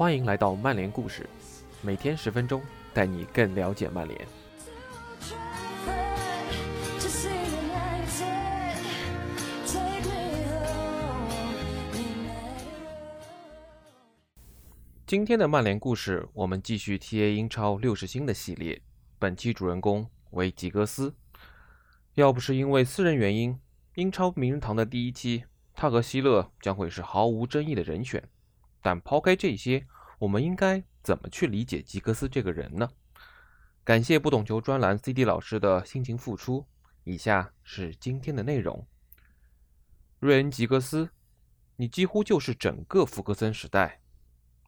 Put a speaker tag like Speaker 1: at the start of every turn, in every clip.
Speaker 1: 欢迎来到曼联故事，每天十分钟，带你更了解曼联。今天的曼联故事，我们继续 TA 英超六十星的系列。本期主人公为吉格斯。要不是因为私人原因，英超名人堂的第一期，他和希勒将会是毫无争议的人选。但抛开这些，我们应该怎么去理解吉格斯这个人呢？感谢不懂球专栏 CD 老师的辛勤付出。以下是今天的内容：瑞恩·吉格斯，你几乎就是整个福格森时代。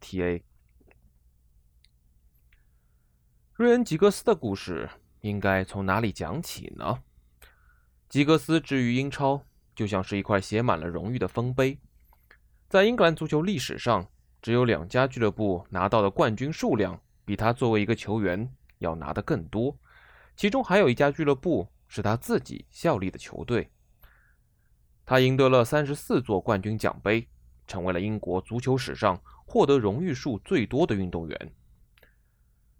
Speaker 1: T.A. 瑞恩·吉格斯的故事应该从哪里讲起呢？吉格斯之于英超，就像是一块写满了荣誉的丰碑。在英格兰足球历史上，只有两家俱乐部拿到的冠军数量比他作为一个球员要拿的更多，其中还有一家俱乐部是他自己效力的球队。他赢得了三十四座冠军奖杯，成为了英国足球史上。获得荣誉数最多的运动员。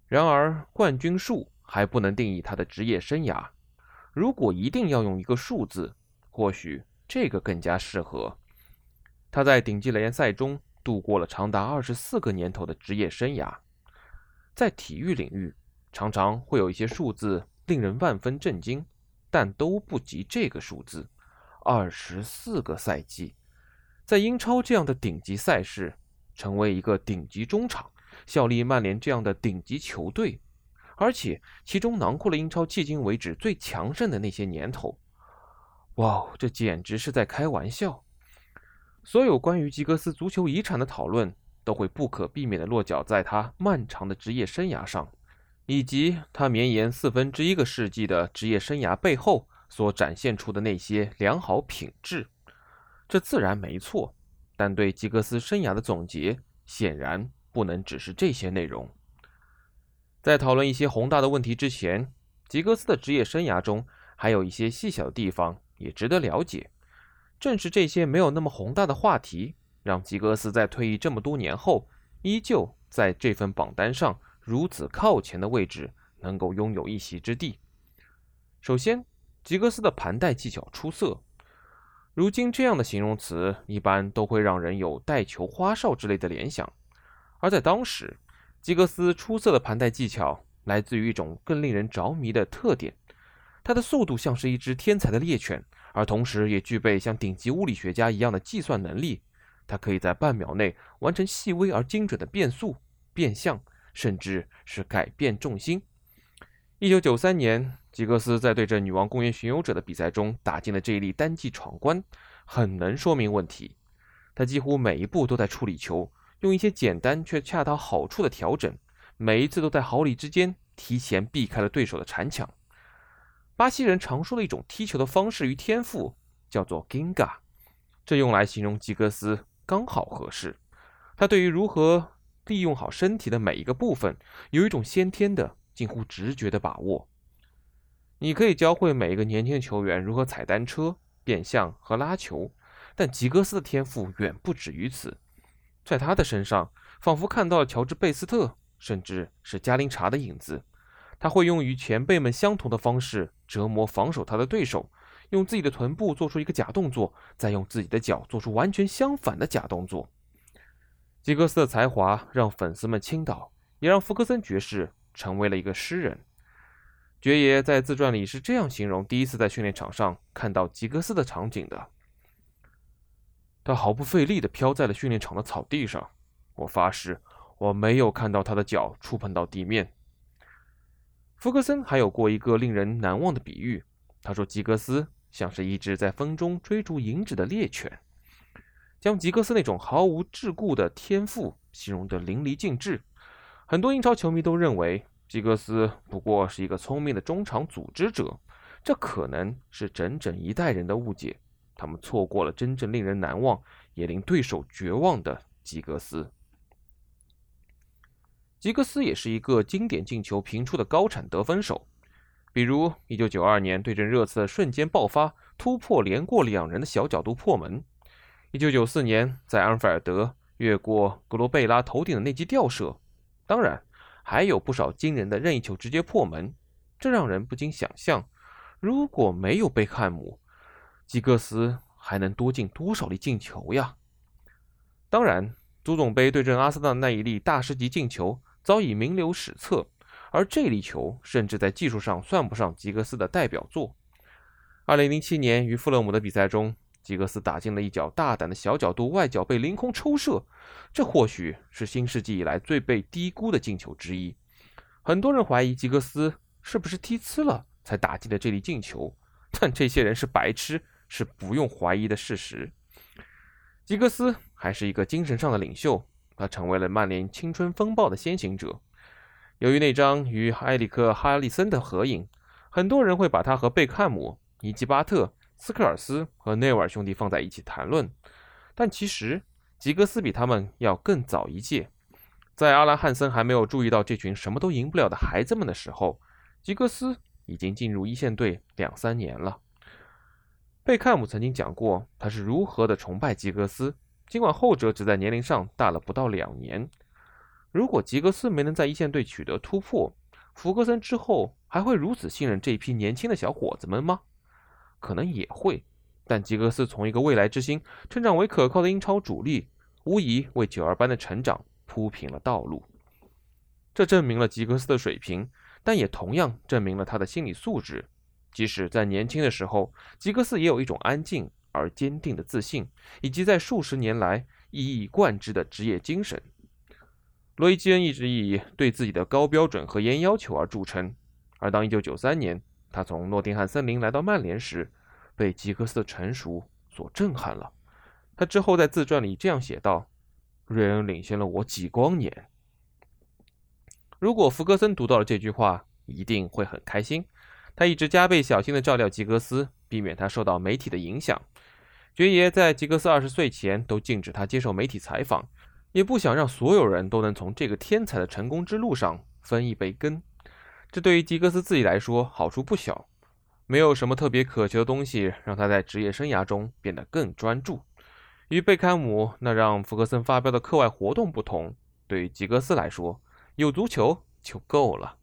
Speaker 1: 然而，冠军数还不能定义他的职业生涯。如果一定要用一个数字，或许这个更加适合。他在顶级联赛中度过了长达二十四个年头的职业生涯。在体育领域，常常会有一些数字令人万分震惊，但都不及这个数字——二十四个赛季。在英超这样的顶级赛事。成为一个顶级中场，效力曼联这样的顶级球队，而且其中囊括了英超迄今为止最强盛的那些年头。哇，这简直是在开玩笑！所有关于吉格斯足球遗产的讨论，都会不可避免地落脚在他漫长的职业生涯上，以及他绵延四分之一个世纪的职业生涯背后所展现出的那些良好品质。这自然没错。但对吉格斯生涯的总结显然不能只是这些内容。在讨论一些宏大的问题之前，吉格斯的职业生涯中还有一些细小的地方也值得了解。正是这些没有那么宏大的话题，让吉格斯在退役这么多年后，依旧在这份榜单上如此靠前的位置，能够拥有一席之地。首先，吉格斯的盘带技巧出色。如今这样的形容词一般都会让人有带球花哨之类的联想，而在当时，吉格斯出色的盘带技巧来自于一种更令人着迷的特点：他的速度像是一只天才的猎犬，而同时也具备像顶级物理学家一样的计算能力。他可以在半秒内完成细微而精准的变速、变向，甚至是改变重心。一九九三年，吉格斯在对阵女王公园巡游者的比赛中打进了这一粒单记闯关，很能说明问题。他几乎每一步都在处理球，用一些简单却恰到好处的调整，每一次都在毫厘之间提前避开了对手的铲抢。巴西人常说的一种踢球的方式与天赋叫做 “ginga”，这用来形容吉格斯刚好合适。他对于如何利用好身体的每一个部分有一种先天的。近乎直觉的把握，你可以教会每一个年轻的球员如何踩单车、变向和拉球，但吉格斯的天赋远不止于此。在他的身上，仿佛看到了乔治·贝斯特，甚至是加林查的影子。他会用与前辈们相同的方式折磨防守他的对手，用自己的臀部做出一个假动作，再用自己的脚做出完全相反的假动作。吉格斯的才华让粉丝们倾倒，也让福克森爵士。成为了一个诗人。爵爷在自传里是这样形容第一次在训练场上看到吉格斯的场景的：他毫不费力地飘在了训练场的草地上。我发誓，我没有看到他的脚触碰到地面。福格森还有过一个令人难忘的比喻，他说吉格斯像是一只在风中追逐银纸的猎犬，将吉格斯那种毫无桎梏的天赋形容得淋漓尽致。很多英超球迷都认为吉格斯不过是一个聪明的中场组织者，这可能是整整一代人的误解。他们错过了真正令人难忘，也令对手绝望的吉格斯。吉格斯也是一个经典进球频出的高产得分手，比如1992年对阵热刺的瞬间爆发突破，连过两人的小角度破门；1994年在安菲尔德。越过格罗贝拉头顶的那记吊射，当然还有不少惊人的任意球直接破门。这让人不禁想象，如果没有贝克汉姆，吉格斯还能多进多少粒进球呀？当然，足总杯对阵阿森纳那一粒大师级进球早已名留史册，而这粒球甚至在技术上算不上吉格斯的代表作。2007年与富勒姆的比赛中，吉格斯打进了一脚大胆的小角度外脚背凌空抽射，这或许是新世纪以来最被低估的进球之一。很多人怀疑吉格斯是不是踢呲了才打进的这粒进球，但这些人是白痴，是不用怀疑的事实。吉格斯还是一个精神上的领袖，他成为了曼联青春风暴的先行者。由于那张与埃里克·哈里森的合影，很多人会把他和贝克汉姆、尼基巴特、斯科尔斯和内维尔兄弟放在一起谈论。但其实，吉格斯比他们要更早一届。在阿兰·汉森还没有注意到这群什么都赢不了的孩子们的时候，吉格斯已经进入一线队两三年了。贝克汉姆曾经讲过他是如何的崇拜吉格斯，尽管后者只在年龄上大了不到两年。如果吉格斯没能在一线队取得突破，福格森之后还会如此信任这批年轻的小伙子们吗？可能也会，但吉格斯从一个未来之星成长为可靠的英超主力，无疑为九二班的成长铺平了道路。这证明了吉格斯的水平，但也同样证明了他的心理素质。即使在年轻的时候，吉格斯也有一种安静而坚定的自信，以及在数十年来一以贯之的职业精神。罗伊·基恩一直以对自己的高标准和严要求而著称，而当1993年他从诺丁汉森林来到曼联时，被吉格斯的成熟所震撼了。他之后在自传里这样写道：“瑞恩领先了我几光年。”如果福格森读到了这句话，一定会很开心。他一直加倍小心地照料吉格斯，避免他受到媒体的影响。爵爷在吉格斯二十岁前都禁止他接受媒体采访，也不想让所有人都能从这个天才的成功之路上分一杯羹。这对于吉格斯自己来说好处不小。没有什么特别渴求的东西让他在职业生涯中变得更专注。与贝克汉姆那让福格森发飙的课外活动不同，对于吉格斯来说，有足球就够了。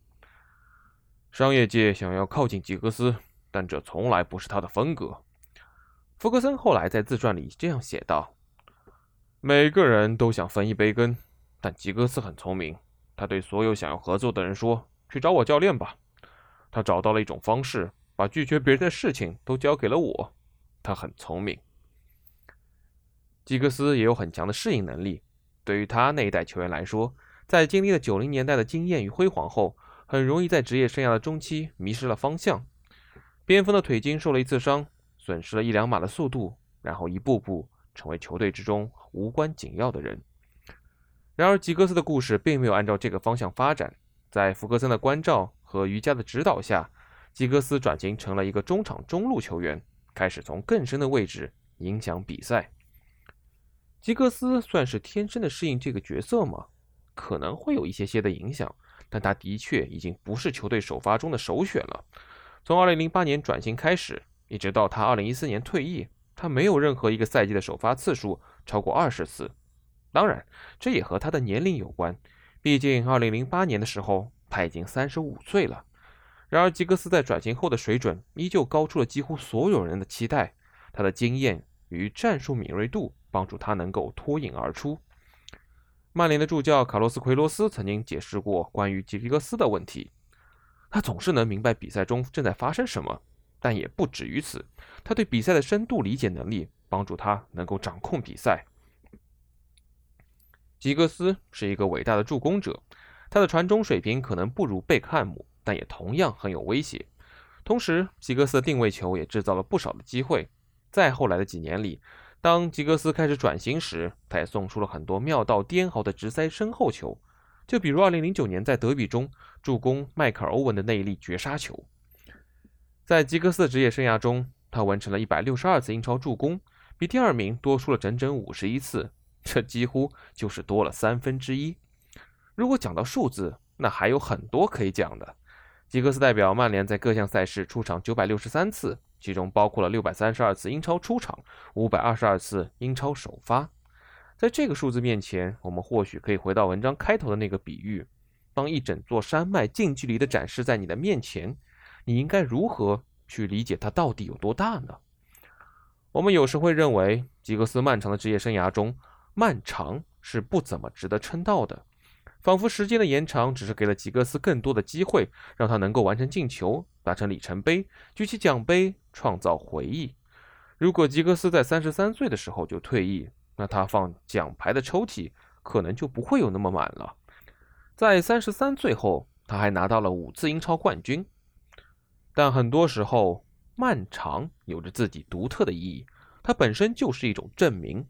Speaker 1: 商业界想要靠近吉格斯，但这从来不是他的风格。福格森后来在自传里这样写道：“每个人都想分一杯羹，但吉格斯很聪明。他对所有想要合作的人说：‘去找我教练吧。’他找到了一种方式，把拒绝别人的事情都交给了我。他很聪明。吉格斯也有很强的适应能力。对于他那一代球员来说，在经历了九零年代的经验与辉煌后。”很容易在职业生涯的中期迷失了方向。边锋的腿筋受了一次伤，损失了一两码的速度，然后一步步成为球队之中无关紧要的人。然而，吉格斯的故事并没有按照这个方向发展。在福格森的关照和瑜伽的指导下，吉格斯转型成了一个中场中路球员，开始从更深的位置影响比赛。吉格斯算是天生的适应这个角色吗？可能会有一些些的影响。但他的确已经不是球队首发中的首选了。从2008年转型开始，一直到他2014年退役，他没有任何一个赛季的首发次数超过二十次。当然，这也和他的年龄有关，毕竟2008年的时候他已经35岁了。然而，吉格斯在转型后的水准依旧高出了几乎所有人的期待。他的经验与战术敏锐度帮助他能够脱颖而出。曼联的助教卡洛斯·奎罗斯曾经解释过关于吉格斯的问题：他总是能明白比赛中正在发生什么，但也不止于此。他对比赛的深度理解能力帮助他能够掌控比赛。吉格斯是一个伟大的助攻者，他的传中水平可能不如贝克汉姆，但也同样很有威胁。同时，吉格斯的定位球也制造了不少的机会。在后来的几年里，当吉格斯开始转型时，他也送出了很多妙到颠毫的直塞身后球，就比如2009年在德比中助攻迈克尔·欧文的那一粒绝杀球。在吉格斯的职业生涯中，他完成了一百六十二次英超助攻，比第二名多出了整整五十一次，这几乎就是多了三分之一。如果讲到数字，那还有很多可以讲的。吉格斯代表曼联在各项赛事出场九百六十三次。其中包括了六百三十二次英超出场，五百二十二次英超首发。在这个数字面前，我们或许可以回到文章开头的那个比喻：当一整座山脉近距离地展示在你的面前，你应该如何去理解它到底有多大呢？我们有时会认为，吉格斯漫长的职业生涯中，漫长是不怎么值得称道的，仿佛时间的延长只是给了吉格斯更多的机会，让他能够完成进球、达成里程碑、举起奖杯、创造回忆。如果吉格斯在三十三岁的时候就退役，那他放奖牌的抽屉可能就不会有那么满了。在三十三岁后，他还拿到了五次英超冠军。但很多时候，漫长有着自己独特的意义，它本身就是一种证明。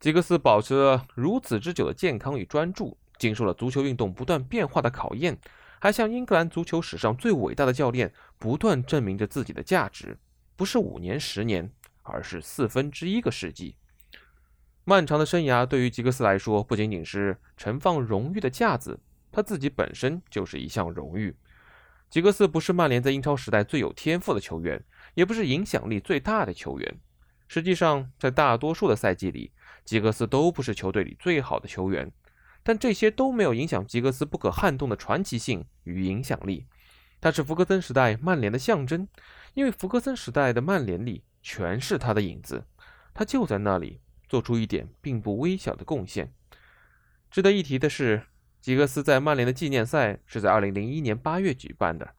Speaker 1: 吉格斯保持了如此之久的健康与专注，经受了足球运动不断变化的考验，还向英格兰足球史上最伟大的教练不断证明着自己的价值。不是五年、十年，而是四分之一个世纪。漫长的生涯对于吉格斯来说，不仅仅是盛放荣誉的架子，他自己本身就是一项荣誉。吉格斯不是曼联在英超时代最有天赋的球员。也不是影响力最大的球员。实际上，在大多数的赛季里，吉格斯都不是球队里最好的球员。但这些都没有影响吉格斯不可撼动的传奇性与影响力。他是福格森时代曼联的象征，因为福格森时代的曼联里全是他的影子。他就在那里做出一点并不微小的贡献。值得一提的是，吉格斯在曼联的纪念赛是在2001年8月举办的，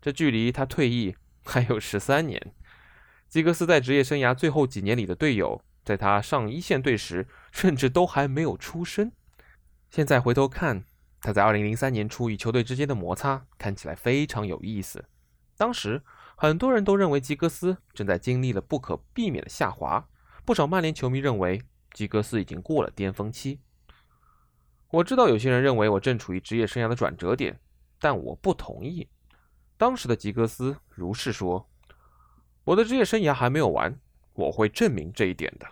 Speaker 1: 这距离他退役。还有十三年，吉格斯在职业生涯最后几年里的队友，在他上一线队时，甚至都还没有出生。现在回头看，他在2003年初与球队之间的摩擦，看起来非常有意思。当时很多人都认为吉格斯正在经历了不可避免的下滑，不少曼联球迷认为吉格斯已经过了巅峰期。我知道有些人认为我正处于职业生涯的转折点，但我不同意。当时的吉格斯如是说：“我的职业生涯还没有完，我会证明这一点的。”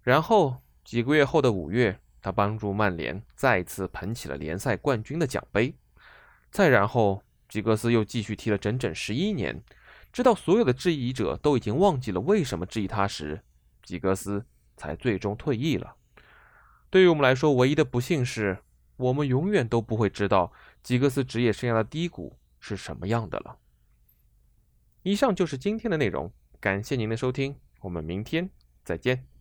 Speaker 1: 然后几个月后的五月，他帮助曼联再次捧起了联赛冠军的奖杯。再然后，吉格斯又继续踢了整整十一年，直到所有的质疑者都已经忘记了为什么质疑他时，吉格斯才最终退役了。对于我们来说，唯一的不幸是我们永远都不会知道吉格斯职业生涯的低谷。是什么样的了？以上就是今天的内容，感谢您的收听，我们明天再见。